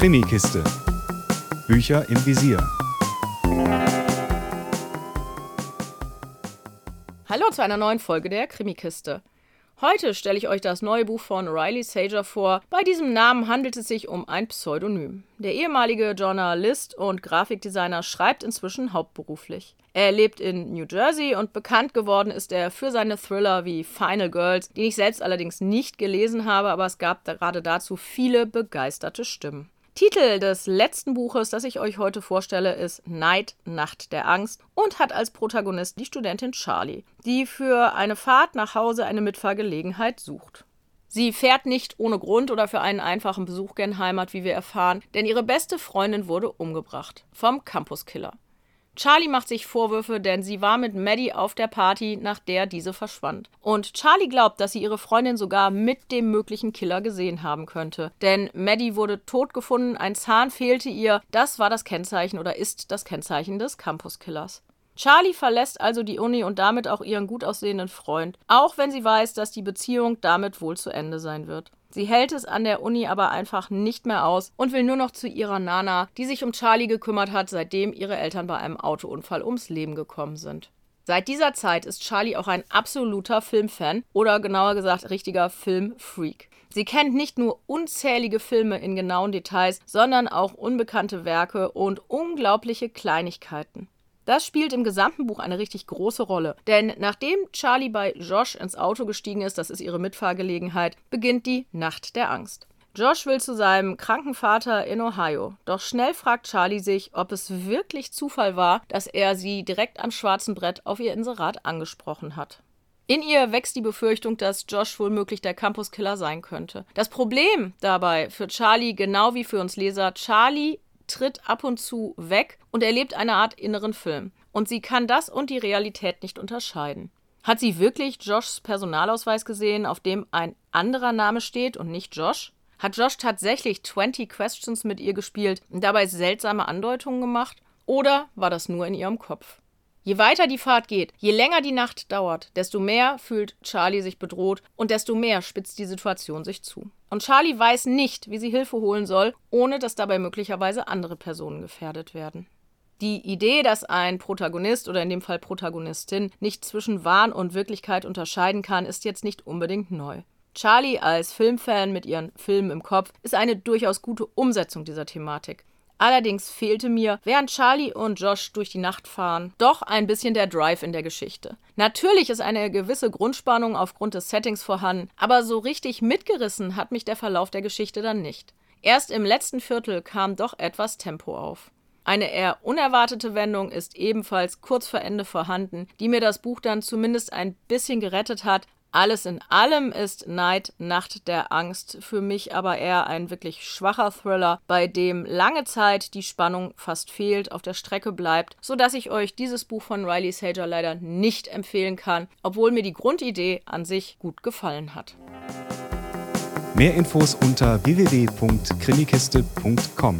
Krimikiste. Bücher im Visier. Hallo zu einer neuen Folge der Krimikiste. Heute stelle ich euch das neue Buch von Riley Sager vor. Bei diesem Namen handelt es sich um ein Pseudonym. Der ehemalige Journalist und Grafikdesigner schreibt inzwischen hauptberuflich. Er lebt in New Jersey und bekannt geworden ist er für seine Thriller wie Final Girls, die ich selbst allerdings nicht gelesen habe, aber es gab gerade dazu viele begeisterte Stimmen. Titel des letzten Buches, das ich euch heute vorstelle, ist Night, Nacht der Angst und hat als Protagonist die Studentin Charlie, die für eine Fahrt nach Hause eine Mitfahrgelegenheit sucht. Sie fährt nicht ohne Grund oder für einen einfachen Besuch gen Heimat, wie wir erfahren, denn ihre beste Freundin wurde umgebracht vom Campuskiller. Charlie macht sich Vorwürfe, denn sie war mit Maddie auf der Party, nach der diese verschwand. Und Charlie glaubt, dass sie ihre Freundin sogar mit dem möglichen Killer gesehen haben könnte. Denn Maddie wurde tot gefunden, ein Zahn fehlte ihr. Das war das Kennzeichen oder ist das Kennzeichen des Campuskillers. Charlie verlässt also die Uni und damit auch ihren gut aussehenden Freund, auch wenn sie weiß, dass die Beziehung damit wohl zu Ende sein wird. Sie hält es an der Uni aber einfach nicht mehr aus und will nur noch zu ihrer Nana, die sich um Charlie gekümmert hat, seitdem ihre Eltern bei einem Autounfall ums Leben gekommen sind. Seit dieser Zeit ist Charlie auch ein absoluter Filmfan oder genauer gesagt richtiger Filmfreak. Sie kennt nicht nur unzählige Filme in genauen Details, sondern auch unbekannte Werke und unglaubliche Kleinigkeiten. Das spielt im gesamten Buch eine richtig große Rolle. Denn nachdem Charlie bei Josh ins Auto gestiegen ist, das ist ihre Mitfahrgelegenheit, beginnt die Nacht der Angst. Josh will zu seinem kranken Vater in Ohio. Doch schnell fragt Charlie sich, ob es wirklich Zufall war, dass er sie direkt am schwarzen Brett auf ihr Inserat angesprochen hat. In ihr wächst die Befürchtung, dass Josh womöglich der Campuskiller sein könnte. Das Problem dabei für Charlie, genau wie für uns Leser, Charlie tritt ab und zu weg und erlebt eine Art inneren Film. Und sie kann das und die Realität nicht unterscheiden. Hat sie wirklich Joshs Personalausweis gesehen, auf dem ein anderer Name steht und nicht Josh? Hat Josh tatsächlich 20 Questions mit ihr gespielt und dabei seltsame Andeutungen gemacht? Oder war das nur in ihrem Kopf? Je weiter die Fahrt geht, je länger die Nacht dauert, desto mehr fühlt Charlie sich bedroht und desto mehr spitzt die Situation sich zu. Und Charlie weiß nicht, wie sie Hilfe holen soll, ohne dass dabei möglicherweise andere Personen gefährdet werden. Die Idee, dass ein Protagonist oder in dem Fall Protagonistin nicht zwischen Wahn und Wirklichkeit unterscheiden kann, ist jetzt nicht unbedingt neu. Charlie als Filmfan mit ihren Filmen im Kopf ist eine durchaus gute Umsetzung dieser Thematik. Allerdings fehlte mir, während Charlie und Josh durch die Nacht fahren, doch ein bisschen der Drive in der Geschichte. Natürlich ist eine gewisse Grundspannung aufgrund des Settings vorhanden, aber so richtig mitgerissen hat mich der Verlauf der Geschichte dann nicht. Erst im letzten Viertel kam doch etwas Tempo auf. Eine eher unerwartete Wendung ist ebenfalls kurz vor Ende vorhanden, die mir das Buch dann zumindest ein bisschen gerettet hat, alles in allem ist Night, Nacht der Angst für mich aber eher ein wirklich schwacher Thriller, bei dem lange Zeit die Spannung fast fehlt, auf der Strecke bleibt, sodass ich euch dieses Buch von Riley Sager leider nicht empfehlen kann, obwohl mir die Grundidee an sich gut gefallen hat. Mehr Infos unter www.krimikiste.com.